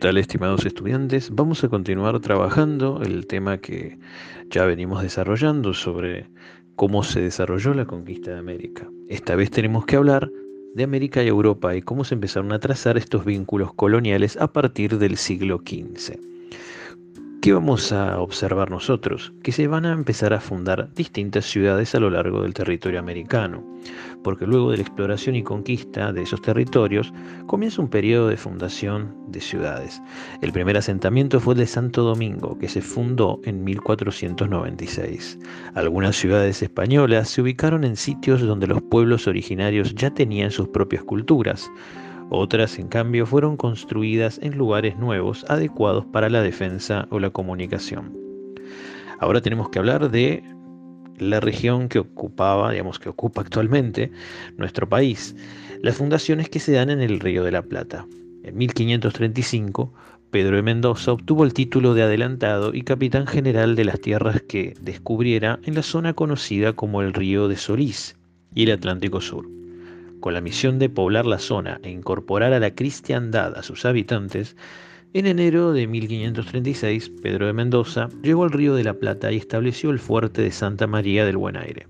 ¿Qué tal, estimados estudiantes? Vamos a continuar trabajando el tema que ya venimos desarrollando sobre cómo se desarrolló la conquista de América. Esta vez tenemos que hablar de América y Europa y cómo se empezaron a trazar estos vínculos coloniales a partir del siglo XV. ¿Qué vamos a observar nosotros? Que se van a empezar a fundar distintas ciudades a lo largo del territorio americano, porque luego de la exploración y conquista de esos territorios comienza un periodo de fundación de ciudades. El primer asentamiento fue el de Santo Domingo, que se fundó en 1496. Algunas ciudades españolas se ubicaron en sitios donde los pueblos originarios ya tenían sus propias culturas, otras, en cambio, fueron construidas en lugares nuevos adecuados para la defensa o la comunicación. Ahora tenemos que hablar de la región que ocupaba, digamos que ocupa actualmente nuestro país, las fundaciones que se dan en el Río de la Plata. En 1535, Pedro de Mendoza obtuvo el título de adelantado y capitán general de las tierras que descubriera en la zona conocida como el Río de Solís y el Atlántico Sur con la misión de poblar la zona e incorporar a la cristiandad a sus habitantes, en enero de 1536 Pedro de Mendoza llegó al río de la Plata y estableció el fuerte de Santa María del Buen Aire.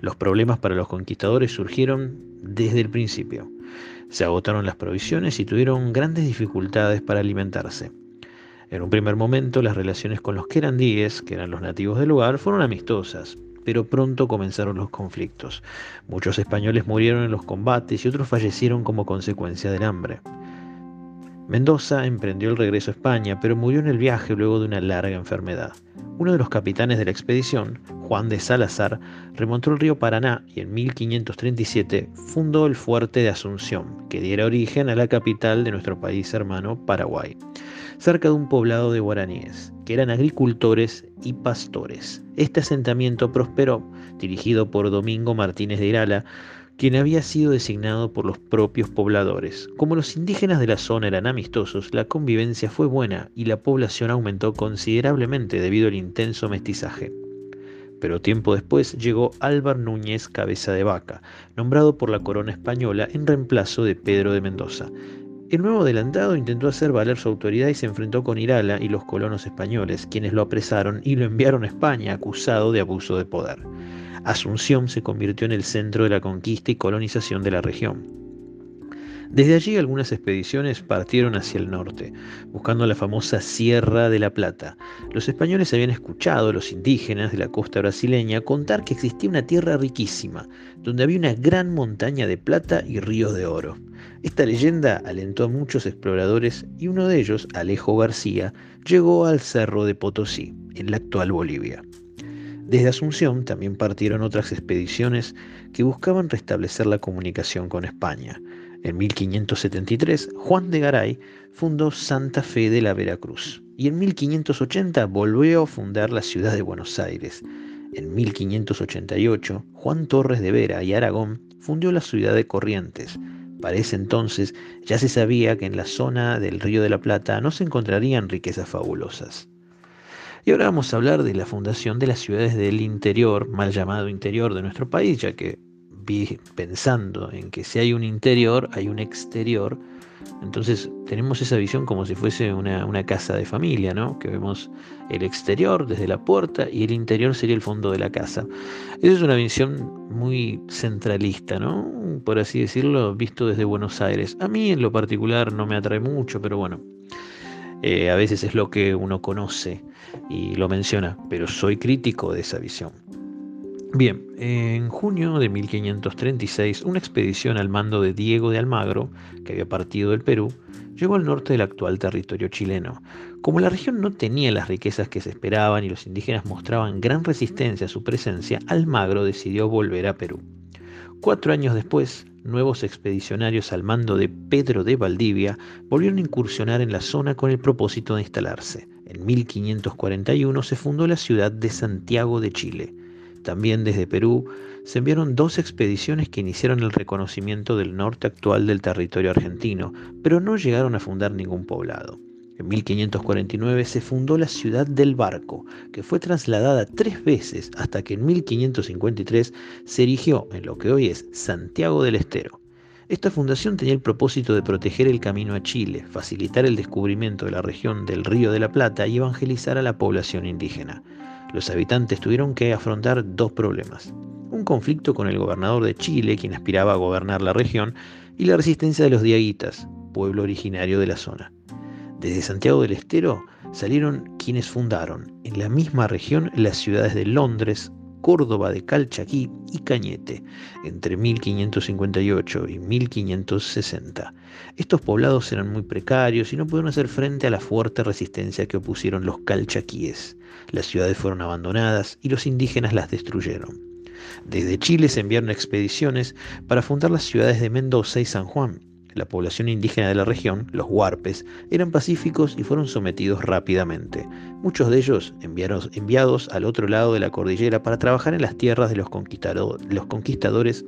Los problemas para los conquistadores surgieron desde el principio. Se agotaron las provisiones y tuvieron grandes dificultades para alimentarse. En un primer momento las relaciones con los querandíes, que eran los nativos del lugar, fueron amistosas, pero pronto comenzaron los conflictos. Muchos españoles murieron en los combates y otros fallecieron como consecuencia del hambre. Mendoza emprendió el regreso a España, pero murió en el viaje luego de una larga enfermedad. Uno de los capitanes de la expedición, Juan de Salazar, remontó el río Paraná y en 1537 fundó el fuerte de Asunción, que diera origen a la capital de nuestro país hermano, Paraguay cerca de un poblado de guaraníes, que eran agricultores y pastores. Este asentamiento prosperó, dirigido por Domingo Martínez de Irala, quien había sido designado por los propios pobladores. Como los indígenas de la zona eran amistosos, la convivencia fue buena y la población aumentó considerablemente debido al intenso mestizaje. Pero tiempo después llegó Álvar Núñez Cabeza de Vaca, nombrado por la corona española en reemplazo de Pedro de Mendoza, el nuevo adelantado intentó hacer valer su autoridad y se enfrentó con Irala y los colonos españoles, quienes lo apresaron y lo enviaron a España acusado de abuso de poder. Asunción se convirtió en el centro de la conquista y colonización de la región. Desde allí algunas expediciones partieron hacia el norte, buscando la famosa Sierra de la Plata. Los españoles habían escuchado a los indígenas de la costa brasileña contar que existía una tierra riquísima, donde había una gran montaña de plata y ríos de oro. Esta leyenda alentó a muchos exploradores y uno de ellos, Alejo García, llegó al Cerro de Potosí, en la actual Bolivia. Desde Asunción también partieron otras expediciones que buscaban restablecer la comunicación con España. En 1573, Juan de Garay fundó Santa Fe de la Veracruz y en 1580 volvió a fundar la ciudad de Buenos Aires. En 1588, Juan Torres de Vera y Aragón fundó la ciudad de Corrientes. Para ese entonces ya se sabía que en la zona del Río de la Plata no se encontrarían riquezas fabulosas. Y ahora vamos a hablar de la fundación de las ciudades del interior, mal llamado interior de nuestro país, ya que pensando en que si hay un interior, hay un exterior. Entonces tenemos esa visión como si fuese una, una, casa de familia, ¿no? Que vemos el exterior desde la puerta y el interior sería el fondo de la casa. Esa es una visión muy centralista, ¿no? Por así decirlo, visto desde Buenos Aires. A mí en lo particular no me atrae mucho, pero bueno, eh, a veces es lo que uno conoce y lo menciona, pero soy crítico de esa visión. Bien, en junio de 1536, una expedición al mando de Diego de Almagro, que había partido del Perú, llegó al norte del actual territorio chileno. Como la región no tenía las riquezas que se esperaban y los indígenas mostraban gran resistencia a su presencia, Almagro decidió volver a Perú. Cuatro años después, nuevos expedicionarios al mando de Pedro de Valdivia volvieron a incursionar en la zona con el propósito de instalarse. En 1541 se fundó la ciudad de Santiago de Chile. También desde Perú se enviaron dos expediciones que iniciaron el reconocimiento del norte actual del territorio argentino, pero no llegaron a fundar ningún poblado. En 1549 se fundó la ciudad del Barco, que fue trasladada tres veces hasta que en 1553 se erigió en lo que hoy es Santiago del Estero. Esta fundación tenía el propósito de proteger el camino a Chile, facilitar el descubrimiento de la región del Río de la Plata y evangelizar a la población indígena. Los habitantes tuvieron que afrontar dos problemas. Un conflicto con el gobernador de Chile, quien aspiraba a gobernar la región, y la resistencia de los diaguitas, pueblo originario de la zona. Desde Santiago del Estero salieron quienes fundaron en la misma región las ciudades de Londres, Córdoba de Calchaquí y Cañete, entre 1558 y 1560. Estos poblados eran muy precarios y no pudieron hacer frente a la fuerte resistencia que opusieron los calchaquíes. Las ciudades fueron abandonadas y los indígenas las destruyeron. Desde Chile se enviaron expediciones para fundar las ciudades de Mendoza y San Juan, la población indígena de la región, los huarpes, eran pacíficos y fueron sometidos rápidamente. Muchos de ellos enviaron, enviados al otro lado de la cordillera para trabajar en las tierras de los, los conquistadores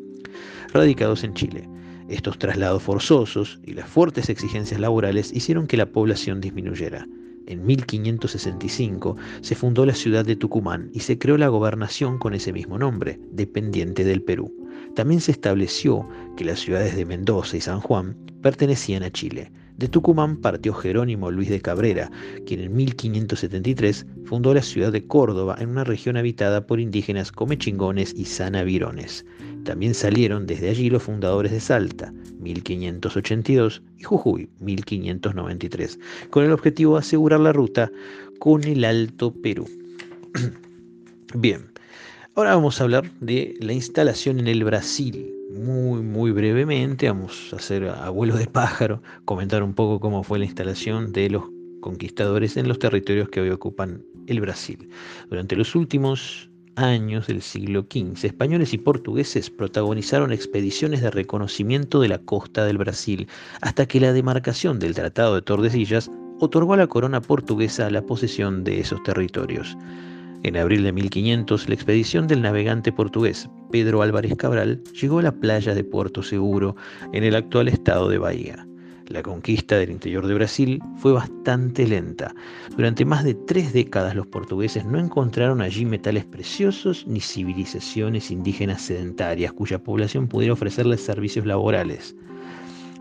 radicados en Chile. Estos traslados forzosos y las fuertes exigencias laborales hicieron que la población disminuyera. En 1565 se fundó la ciudad de Tucumán y se creó la gobernación con ese mismo nombre, dependiente del Perú. También se estableció que las ciudades de Mendoza y San Juan pertenecían a Chile. De Tucumán partió Jerónimo Luis de Cabrera, quien en 1573 fundó la ciudad de Córdoba en una región habitada por indígenas comechingones y sanavirones. También salieron desde allí los fundadores de Salta, 1582, y Jujuy, 1593, con el objetivo de asegurar la ruta con el Alto Perú. Bien, ahora vamos a hablar de la instalación en el Brasil. Muy, muy brevemente, vamos a hacer abuelo de pájaro, comentar un poco cómo fue la instalación de los conquistadores en los territorios que hoy ocupan el Brasil. Durante los últimos años del siglo XV, españoles y portugueses protagonizaron expediciones de reconocimiento de la costa del Brasil, hasta que la demarcación del Tratado de Tordesillas otorgó a la corona portuguesa la posesión de esos territorios. En abril de 1500, la expedición del navegante portugués Pedro Álvarez Cabral llegó a la playa de Puerto Seguro, en el actual estado de Bahía. La conquista del interior de Brasil fue bastante lenta. Durante más de tres décadas los portugueses no encontraron allí metales preciosos ni civilizaciones indígenas sedentarias cuya población pudiera ofrecerles servicios laborales.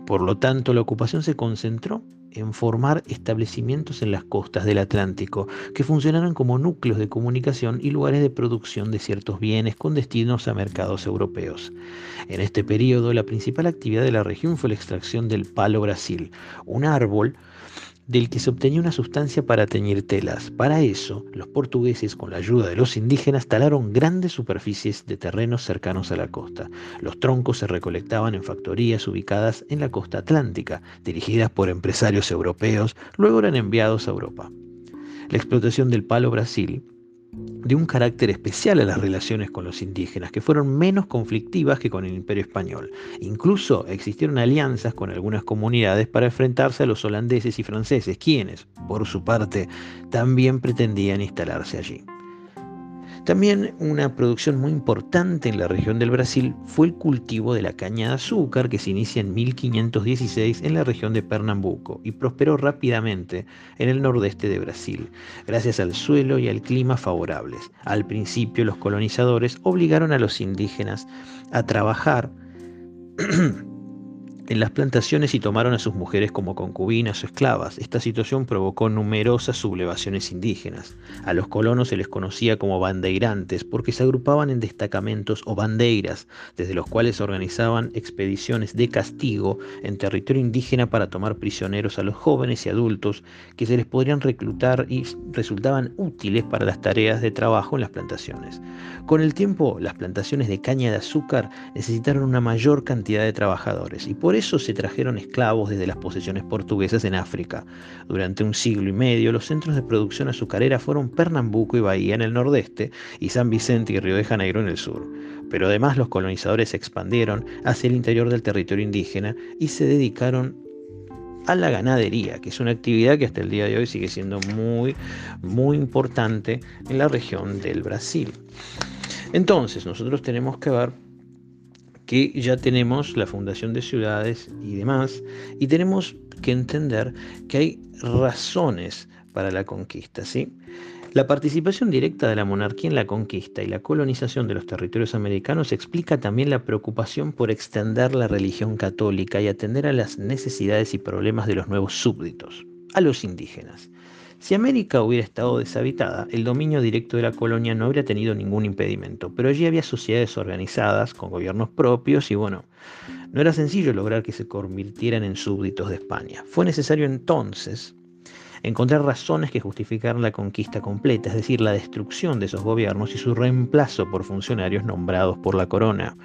Por lo tanto, la ocupación se concentró en formar establecimientos en las costas del Atlántico, que funcionaron como núcleos de comunicación y lugares de producción de ciertos bienes con destinos a mercados europeos. En este periodo, la principal actividad de la región fue la extracción del palo brasil, un árbol del que se obtenía una sustancia para teñir telas. Para eso, los portugueses, con la ayuda de los indígenas, talaron grandes superficies de terrenos cercanos a la costa. Los troncos se recolectaban en factorías ubicadas en la costa atlántica, dirigidas por empresarios europeos, luego eran enviados a Europa. La explotación del palo Brasil de un carácter especial a las relaciones con los indígenas, que fueron menos conflictivas que con el imperio español. Incluso existieron alianzas con algunas comunidades para enfrentarse a los holandeses y franceses, quienes, por su parte, también pretendían instalarse allí. También una producción muy importante en la región del Brasil fue el cultivo de la caña de azúcar que se inicia en 1516 en la región de Pernambuco y prosperó rápidamente en el nordeste de Brasil, gracias al suelo y al clima favorables. Al principio los colonizadores obligaron a los indígenas a trabajar en las plantaciones y tomaron a sus mujeres como concubinas o esclavas. Esta situación provocó numerosas sublevaciones indígenas. A los colonos se les conocía como bandeirantes porque se agrupaban en destacamentos o bandeiras, desde los cuales organizaban expediciones de castigo en territorio indígena para tomar prisioneros a los jóvenes y adultos que se les podrían reclutar y resultaban útiles para las tareas de trabajo en las plantaciones. Con el tiempo, las plantaciones de caña de azúcar necesitaron una mayor cantidad de trabajadores y por por eso se trajeron esclavos desde las posesiones portuguesas en África. Durante un siglo y medio, los centros de producción azucarera fueron Pernambuco y Bahía en el nordeste y San Vicente y Río de Janeiro en el sur. Pero además los colonizadores se expandieron hacia el interior del territorio indígena y se dedicaron a la ganadería, que es una actividad que hasta el día de hoy sigue siendo muy, muy importante en la región del Brasil. Entonces, nosotros tenemos que ver que ya tenemos la fundación de ciudades y demás, y tenemos que entender que hay razones para la conquista, ¿sí? La participación directa de la monarquía en la conquista y la colonización de los territorios americanos explica también la preocupación por extender la religión católica y atender a las necesidades y problemas de los nuevos súbditos, a los indígenas. Si América hubiera estado deshabitada, el dominio directo de la colonia no habría tenido ningún impedimento, pero allí había sociedades organizadas, con gobiernos propios, y bueno, no era sencillo lograr que se convirtieran en súbditos de España. Fue necesario entonces encontrar razones que justificaran la conquista completa, es decir, la destrucción de esos gobiernos y su reemplazo por funcionarios nombrados por la corona.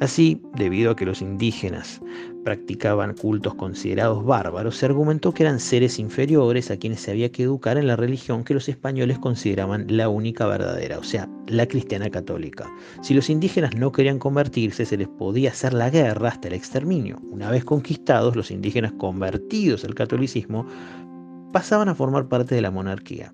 Así, debido a que los indígenas practicaban cultos considerados bárbaros, se argumentó que eran seres inferiores a quienes se había que educar en la religión que los españoles consideraban la única verdadera, o sea, la cristiana católica. Si los indígenas no querían convertirse, se les podía hacer la guerra hasta el exterminio. Una vez conquistados, los indígenas convertidos al catolicismo pasaban a formar parte de la monarquía,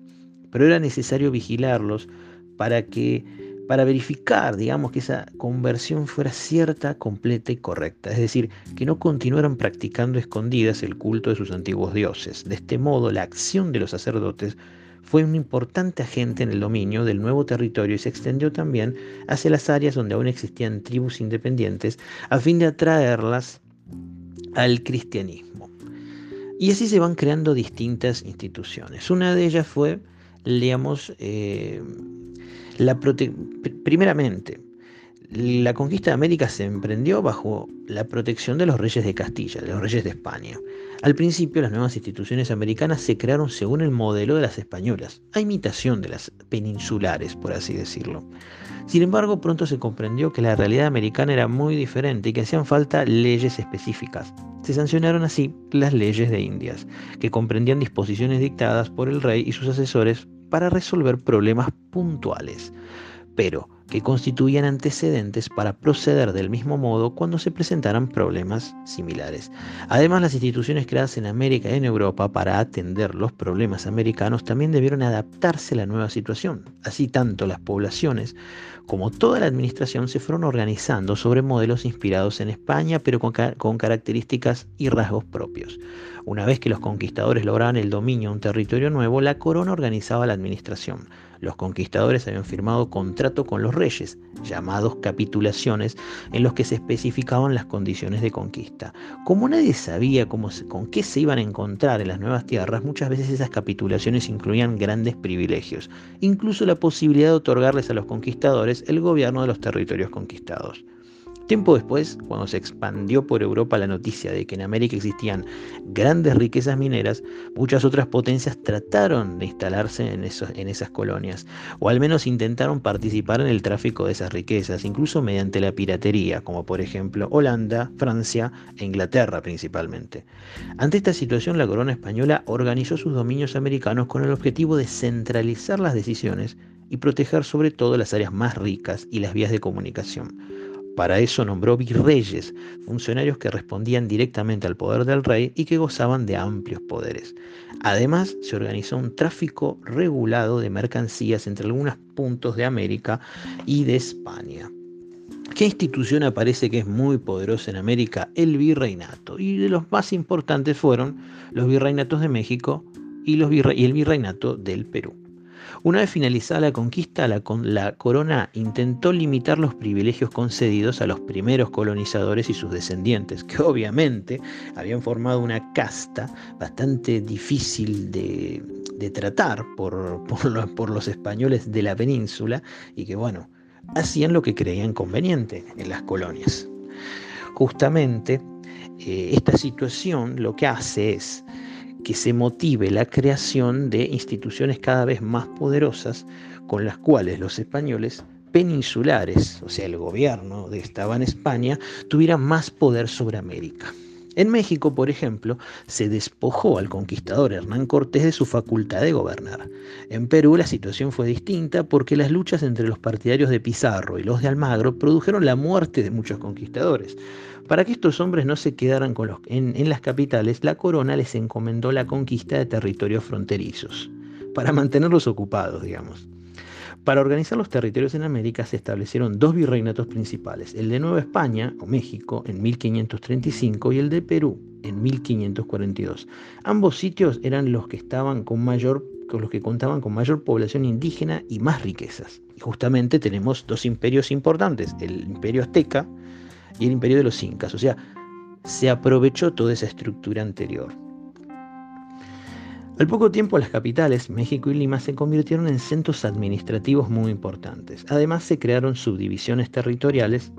pero era necesario vigilarlos para que para verificar, digamos, que esa conversión fuera cierta, completa y correcta, es decir, que no continuaran practicando escondidas el culto de sus antiguos dioses. De este modo, la acción de los sacerdotes fue un importante agente en el dominio del nuevo territorio y se extendió también hacia las áreas donde aún existían tribus independientes a fin de atraerlas al cristianismo. Y así se van creando distintas instituciones. Una de ellas fue, digamos, eh, la primeramente, la conquista de América se emprendió bajo la protección de los reyes de Castilla, de los reyes de España. Al principio, las nuevas instituciones americanas se crearon según el modelo de las españolas, a imitación de las peninsulares, por así decirlo. Sin embargo, pronto se comprendió que la realidad americana era muy diferente y que hacían falta leyes específicas. Se sancionaron así las leyes de Indias, que comprendían disposiciones dictadas por el rey y sus asesores para resolver problemas puntuales, pero que constituían antecedentes para proceder del mismo modo cuando se presentaran problemas similares. Además, las instituciones creadas en América y en Europa para atender los problemas americanos también debieron adaptarse a la nueva situación. Así tanto las poblaciones como toda la administración se fueron organizando sobre modelos inspirados en España, pero con, características y rasgos propios. Una vez que los conquistadores lograban el dominio de un territorio nuevo, la corona organizaba la administración. Los conquistadores habían firmado contrato con los reyes, llamados capitulaciones, en los que se especificaban las condiciones de conquista. Como nadie sabía cómo con qué se iban a encontrar en las nuevas tierras, muchas veces esas capitulaciones incluían grandes privilegios, incluso la posibilidad de otorgarles a los conquistadores el gobierno de los territorios conquistados. Tiempo después, cuando se expandió por Europa la noticia de que en América existían grandes riquezas mineras, muchas otras potencias trataron de instalarse en, esas colonias, o al menos intentaron participar en el tráfico de esas riquezas, incluso mediante la piratería, como por ejemplo Holanda, Francia e Inglaterra principalmente. Ante esta situación, la corona española organizó sus dominios americanos con el objetivo de centralizar las decisiones y proteger sobre todo las áreas más ricas y las vías de comunicación. Para eso nombró virreyes, funcionarios que respondían directamente al poder del rey y que gozaban de amplios poderes. Además, se organizó un tráfico regulado de mercancías entre algunos puntos de América y de España. ¿Qué institución aparece que es muy poderosa en América? El virreinato. Y de los más importantes fueron los virreinatos de México y, y el virreinato del Perú. Una vez finalizada la conquista, la, la, corona intentó limitar los privilegios concedidos a los primeros colonizadores y sus descendientes, que obviamente habían formado una casta bastante difícil de, tratar por, por, los, españoles de la península y que, bueno, hacían lo que creían conveniente en las colonias. Justamente eh, esta situación lo que hace es que se motive la creación de instituciones cada vez más poderosas con las cuales los españoles peninsulares, o sea, el gobierno de estaba en España, tuvieran más poder sobre América. En México, por ejemplo, se despojó al conquistador Hernán Cortés de su facultad de gobernar. En Perú la situación fue distinta porque las luchas entre los partidarios de Pizarro y los de Almagro produjeron la muerte de muchos conquistadores. Para que estos hombres no se quedaran con los, en, en las capitales, la corona les encomendó la conquista de territorios fronterizos, para mantenerlos ocupados, digamos. Para organizar los territorios en América se establecieron dos virreinatos principales, el de Nueva España o México en 1535 y el de Perú en 1542. Ambos sitios eran los que estaban con mayor los que contaban con mayor población indígena y más riquezas. Y justamente tenemos dos imperios importantes, el imperio azteca y el imperio de los incas. O sea, se aprovechó toda esa estructura anterior. Al poco tiempo las capitales, México y Lima, se convirtieron en centros administrativos muy importantes. Además se crearon subdivisiones territoriales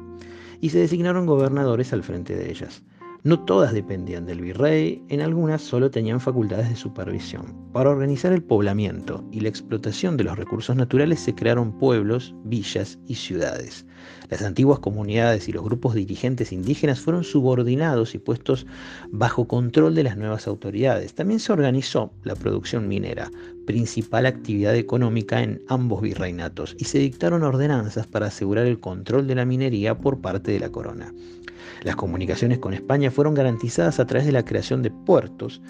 y se designaron gobernadores al frente de ellas. No todas dependían del virrey, en algunas solo tenían facultades de supervisión. Para organizar el poblamiento y la explotación de los recursos naturales se crearon pueblos, villas y ciudades. Las antiguas comunidades y los grupos dirigentes indígenas fueron subordinados y puestos bajo control de las nuevas autoridades. También se organizó la producción minera, principal actividad económica en ambos virreinatos, y se dictaron ordenanzas para asegurar el control de la minería por parte de la corona. Las comunicaciones con España fueron garantizadas a través de la creación de puertos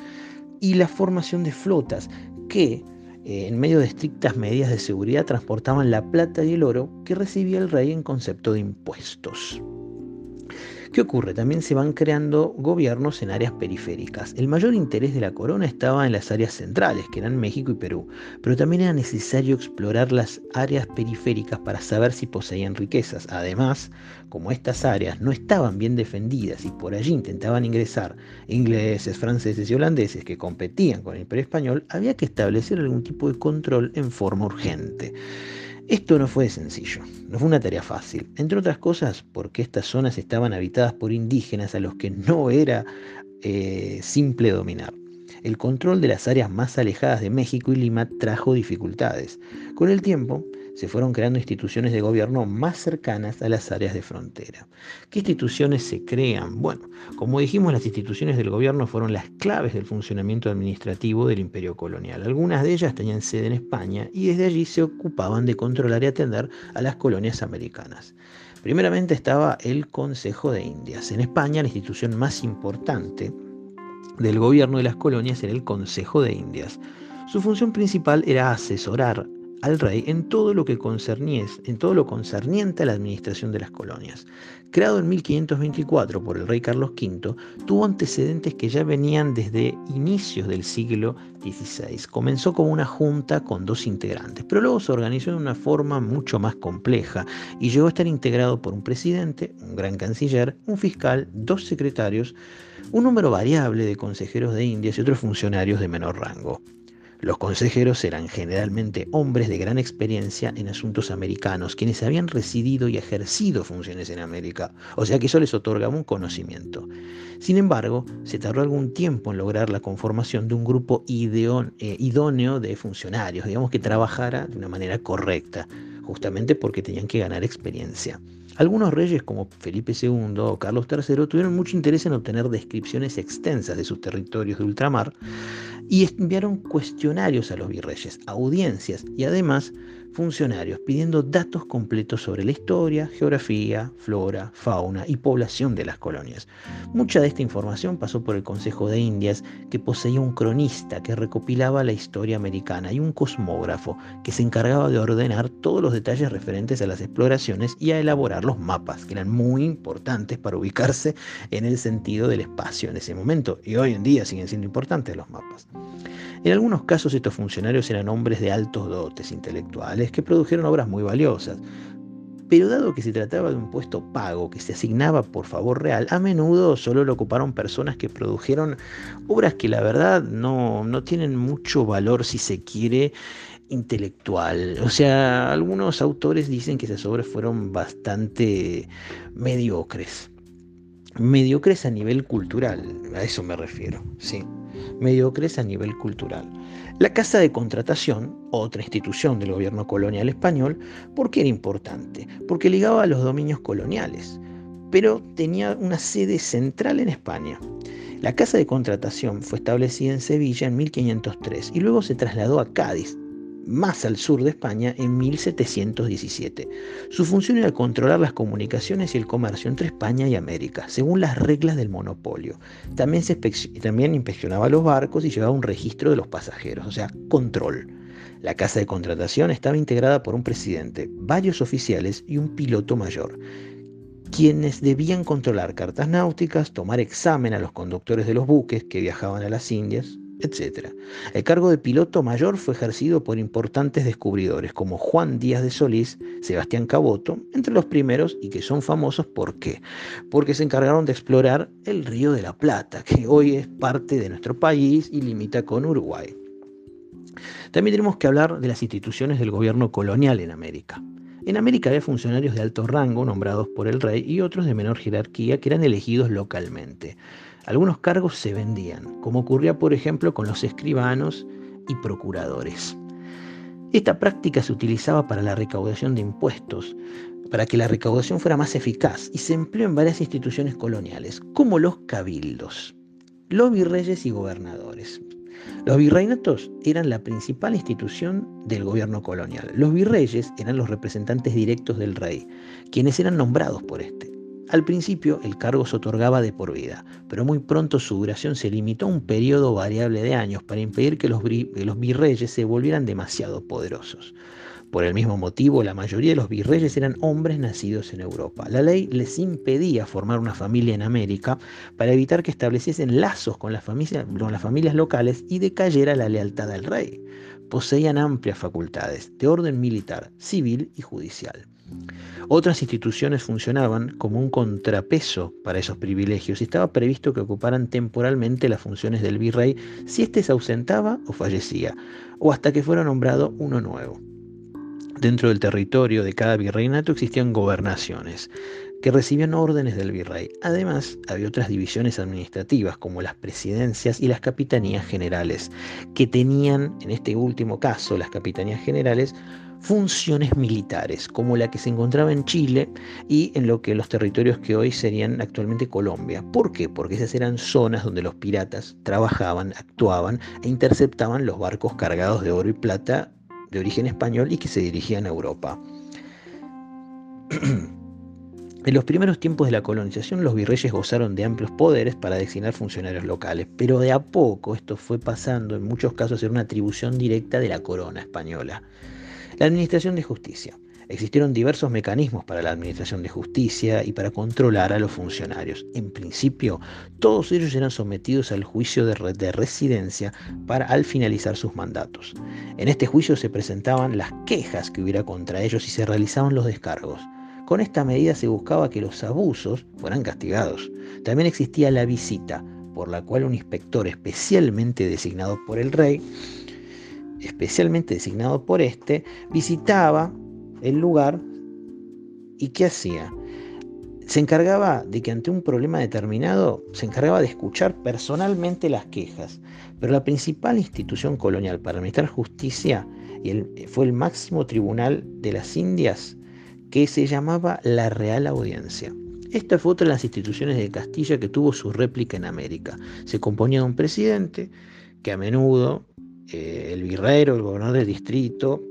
y la formación de flotas que, eh, en medio de estrictas medidas de seguridad, transportaban la plata y el oro que recibía el rey en concepto de impuestos. ¿Qué ocurre? También se van creando gobiernos en áreas periféricas. El mayor interés de la corona estaba en las áreas centrales, que eran México y Perú, pero también era necesario explorar las áreas periféricas para saber si poseían riquezas. Además, como estas áreas no estaban bien defendidas y por allí intentaban ingresar ingleses, franceses y holandeses que competían con el Imperio Español, había que establecer algún tipo de control en forma urgente. Esto no fue sencillo, no fue una tarea fácil, entre otras cosas porque estas zonas estaban habitadas por indígenas a los que no era eh, simple dominar. El control de las áreas más alejadas de México y Lima trajo dificultades. Con el tiempo, se fueron creando instituciones de gobierno más cercanas a las áreas de frontera. ¿Qué instituciones se crean? Bueno, como dijimos, las instituciones del gobierno fueron las claves del funcionamiento administrativo del imperio colonial. Algunas de ellas tenían sede en España y desde allí se ocupaban de controlar y atender a las colonias americanas. Primeramente estaba el Consejo de Indias. En España la institución más importante del gobierno de las colonias era el Consejo de Indias. Su función principal era asesorar al rey en todo lo que en todo lo concerniente a la administración de las colonias. Creado en 1524 por el rey Carlos V, tuvo antecedentes que ya venían desde inicios del siglo XVI. Comenzó como una junta con dos integrantes, pero luego se organizó de una forma mucho más compleja y llegó a estar integrado por un presidente, un gran canciller, un fiscal, dos secretarios, un número variable de consejeros de Indias y otros funcionarios de menor rango. Los consejeros eran generalmente hombres de gran experiencia en asuntos americanos, quienes habían residido y ejercido funciones en América, o sea que eso les otorgaba un conocimiento. Sin embargo, se tardó algún tiempo en lograr la conformación de un grupo eh, idóneo de funcionarios, digamos que trabajara de una manera correcta, justamente porque tenían que ganar experiencia. Algunos reyes como Felipe II o Carlos III tuvieron mucho interés en obtener descripciones extensas de sus territorios de ultramar y enviaron cuestionarios a los virreyes, audiencias y además funcionarios pidiendo datos completos sobre la historia, geografía, flora, fauna y población de las colonias. Mucha de esta información pasó por el Consejo de Indias, que poseía un cronista que recopilaba la historia americana y un cosmógrafo que se encargaba de ordenar todos los detalles referentes a las exploraciones y a elaborar los mapas, que eran muy importantes para ubicarse en el sentido del espacio en ese momento, y hoy en día siguen siendo importantes los mapas. En algunos casos estos funcionarios eran hombres de altos dotes intelectuales que produjeron obras muy valiosas, pero dado que se trataba de un puesto pago que se asignaba por favor real, a menudo solo lo ocuparon personas que produjeron obras que la verdad no, no tienen mucho valor si se quiere intelectual. O sea, algunos autores dicen que esas obras fueron bastante mediocres. Mediocres a nivel cultural, a eso me refiero, sí mediocres a nivel cultural. La Casa de Contratación, otra institución del gobierno colonial español, ¿por qué era importante? Porque ligaba a los dominios coloniales, pero tenía una sede central en España. La Casa de Contratación fue establecida en Sevilla en 1503 y luego se trasladó a Cádiz, más al sur de España en 1717. Su función era controlar las comunicaciones y el comercio entre España y América, según las reglas del monopolio. También, se también inspeccionaba los barcos y llevaba un registro de los pasajeros, o sea, control. La casa de contratación estaba integrada por un presidente, varios oficiales y un piloto mayor, quienes debían controlar cartas náuticas, tomar examen a los conductores de los buques que viajaban a las Indias, etc. El cargo de piloto mayor fue ejercido por importantes descubridores como Juan Díaz de Solís, Sebastián Caboto, entre los primeros y que son famosos ¿por qué? Porque se encargaron de explorar el río de la Plata, que hoy es parte de nuestro país y limita con Uruguay. También tenemos que hablar de las instituciones del gobierno colonial en América. En América había funcionarios de alto rango nombrados por el rey y otros de menor jerarquía que eran elegidos localmente. Algunos cargos se vendían, como ocurría por ejemplo con los escribanos y procuradores. Esta práctica se utilizaba para la recaudación de impuestos, para que la recaudación fuera más eficaz y se empleó en varias instituciones coloniales, como los cabildos, los virreyes y gobernadores. Los virreinatos eran la principal institución del gobierno colonial. Los virreyes eran los representantes directos del rey, quienes eran nombrados por este. Al principio el cargo se otorgaba de por vida, pero muy pronto su duración se limitó a un periodo variable de años para impedir que los, virreyes se volvieran demasiado poderosos. Por el mismo motivo, la mayoría de los virreyes eran hombres nacidos en Europa. La ley les impedía formar una familia en América para evitar que estableciesen lazos con las, familias, con las familias locales y decayera la lealtad al rey. Poseían amplias facultades de orden militar, civil y judicial. Otras instituciones funcionaban como un contrapeso para esos privilegios y estaba previsto que ocuparan temporalmente las funciones del virrey si éste se ausentaba o fallecía, o hasta que fuera nombrado uno nuevo. Dentro del territorio de cada virreinato existían gobernaciones que recibían órdenes del virrey. Además, había otras divisiones administrativas como las presidencias y las capitanías generales, que tenían, en este último caso, las capitanías generales, funciones militares, como la que se encontraba en Chile y en lo que los territorios que hoy serían actualmente Colombia. ¿Por qué? Porque esas eran zonas donde los piratas trabajaban, actuaban e interceptaban los barcos cargados de oro y plata de origen español y que se dirigían a Europa. En los primeros tiempos de la colonización los virreyes gozaron de amplios poderes para designar funcionarios locales, pero de a poco esto fue pasando en muchos casos a ser una atribución directa de la corona española. La Administración de Justicia. Existieron diversos mecanismos para la administración de justicia y para controlar a los funcionarios. En principio, todos ellos eran sometidos al juicio de, de, residencia para al finalizar sus mandatos. En este juicio se presentaban las quejas que hubiera contra ellos y se realizaban los descargos. Con esta medida se buscaba que los abusos fueran castigados. También existía la visita, por la cual un inspector especialmente designado por el rey especialmente designado por este, visitaba el lugar y ¿qué hacía? Se encargaba de que ante un problema determinado, se encargaba de escuchar personalmente las quejas, pero la principal institución colonial para administrar justicia fue el máximo tribunal de las Indias, que se llamaba la Real Audiencia. Esta fue otra de las instituciones de Castilla que tuvo su réplica en América. Se componía de un presidente que a menudo eh, el virrero, el gobernador del distrito,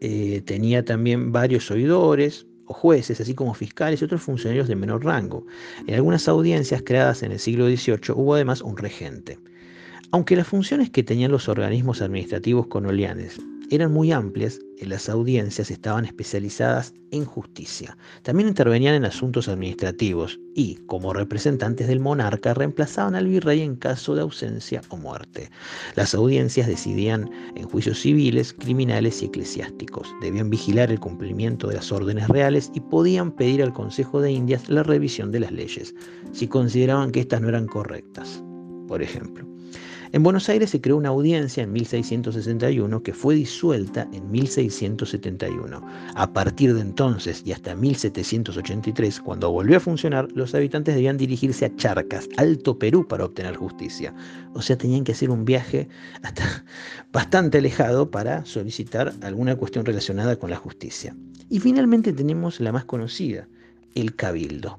eh, tenía también varios oidores o jueces, así como fiscales y otros funcionarios de menor rango. En algunas audiencias creadas en el siglo XVIII hubo además un regente. Aunque las funciones que tenían los organismos administrativos coloniales eran muy amplias, en las audiencias estaban especializadas en justicia. También intervenían en asuntos administrativos y, como representantes del monarca, reemplazaban al virrey en caso de ausencia o muerte. Las audiencias decidían en juicios civiles, criminales y eclesiásticos. Debían vigilar el cumplimiento de las órdenes reales y podían pedir al Consejo de Indias la revisión de las leyes, si consideraban que éstas no eran correctas, por ejemplo. En Buenos Aires se creó una audiencia en 1661 que fue disuelta en 1671. A partir de entonces y hasta 1783, cuando volvió a funcionar, los habitantes debían dirigirse a Charcas, Alto Perú, para obtener justicia. O sea, tenían que hacer un viaje hasta bastante alejado para solicitar alguna cuestión relacionada con la justicia. Y finalmente tenemos la más conocida, el cabildo.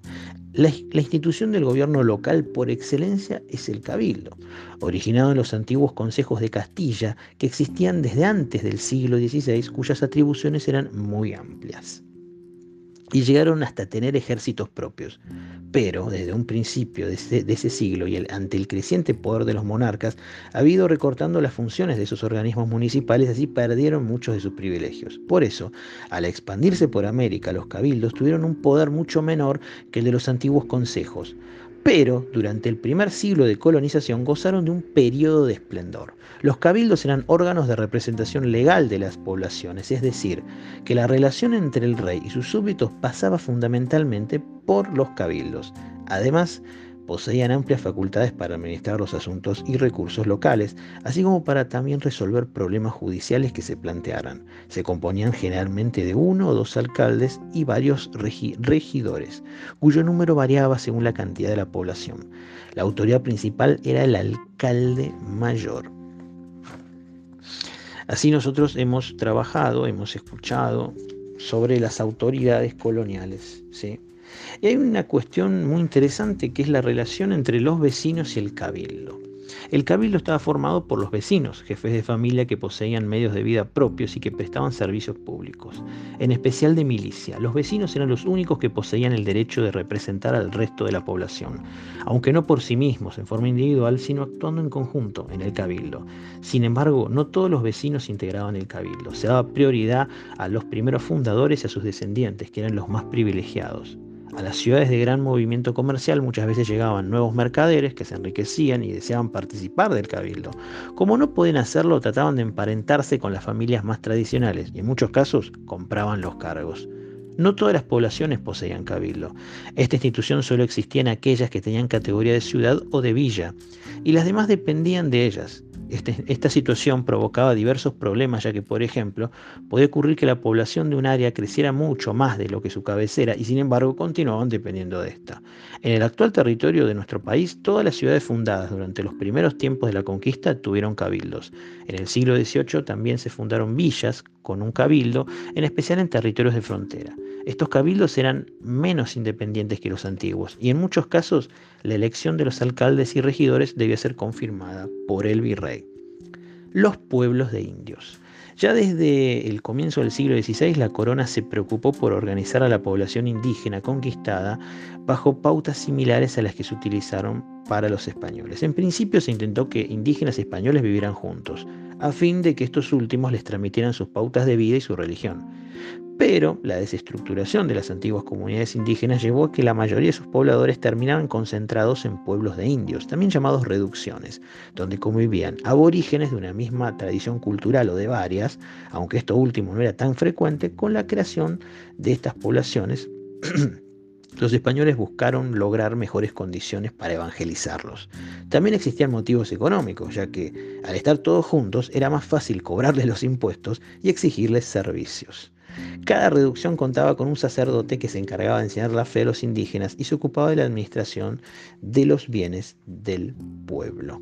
La, institución del gobierno local por excelencia es el cabildo, originado en los antiguos consejos de Castilla que existían desde antes del siglo XVI, cuyas atribuciones eran muy amplias y llegaron hasta tener ejércitos propios. Pero desde un principio de ese, siglo y ante el creciente poder de los monarcas, ha habido recortando las funciones de esos organismos municipales, así perdieron muchos de sus privilegios. Por eso, al expandirse por América, los cabildos tuvieron un poder mucho menor que el de los antiguos consejos. Pero durante el primer siglo de colonización gozaron de un periodo de esplendor. Los cabildos eran órganos de representación legal de las poblaciones, es decir, que la relación entre el rey y sus súbditos pasaba fundamentalmente por los cabildos. Además, poseían amplias facultades para administrar los asuntos y recursos locales, así como para también resolver problemas judiciales que se plantearan. Se componían generalmente de uno o dos alcaldes y varios regidores, cuyo número variaba según la cantidad de la población. La autoridad principal era el alcalde mayor. Así nosotros hemos trabajado, hemos escuchado sobre las autoridades coloniales. ¿sí? Y hay una cuestión muy interesante que es la relación entre los vecinos y el cabildo. El cabildo estaba formado por los vecinos, jefes de familia que poseían medios de vida propios y que prestaban servicios públicos, en especial de milicia. Los vecinos eran los únicos que poseían el derecho de representar al resto de la población, aunque no por sí mismos en forma individual, sino actuando en conjunto en el cabildo. Sin embargo, no todos los vecinos integraban el cabildo. Se daba prioridad a los primeros fundadores y a sus descendientes, que eran los más privilegiados. A las ciudades de gran movimiento comercial muchas veces llegaban nuevos mercaderes que se enriquecían y deseaban participar del cabildo. Como no podían hacerlo, trataban de emparentarse con las familias más tradicionales y en muchos casos compraban los cargos. No todas las poblaciones poseían cabildo. Esta institución solo existía en aquellas que tenían categoría de ciudad o de villa, y las demás dependían de ellas. Este, esta situación provocaba diversos problemas, ya que, por ejemplo, podía ocurrir que la población de un área creciera mucho más de lo que su cabecera y, sin embargo, continuaban dependiendo de esta. En el actual territorio de nuestro país, todas las ciudades fundadas durante los primeros tiempos de la conquista tuvieron cabildos. En el siglo XVIII también se fundaron villas con un cabildo, en especial en territorios de frontera. Estos cabildos eran menos independientes que los antiguos y en muchos casos la elección de los alcaldes y regidores debía ser confirmada por el virrey. Los pueblos de indios. Ya desde el comienzo del siglo XVI la corona se preocupó por organizar a la población indígena conquistada bajo pautas similares a las que se utilizaron para los españoles. En principio se intentó que indígenas y españoles vivieran juntos, a fin de que estos últimos les transmitieran sus pautas de vida y su religión. Pero la desestructuración de las antiguas comunidades indígenas llevó a que la mayoría de sus pobladores terminaban concentrados en pueblos de indios, también llamados reducciones, donde convivían aborígenes de una misma tradición cultural o de varias, aunque esto último no era tan frecuente, con la creación de estas poblaciones. los españoles buscaron lograr mejores condiciones para evangelizarlos. También existían motivos económicos, ya que al estar todos juntos era más fácil cobrarles los impuestos y exigirles servicios. Cada reducción contaba con un sacerdote que se encargaba de enseñar la fe a los indígenas y se ocupaba de la administración de los bienes del pueblo.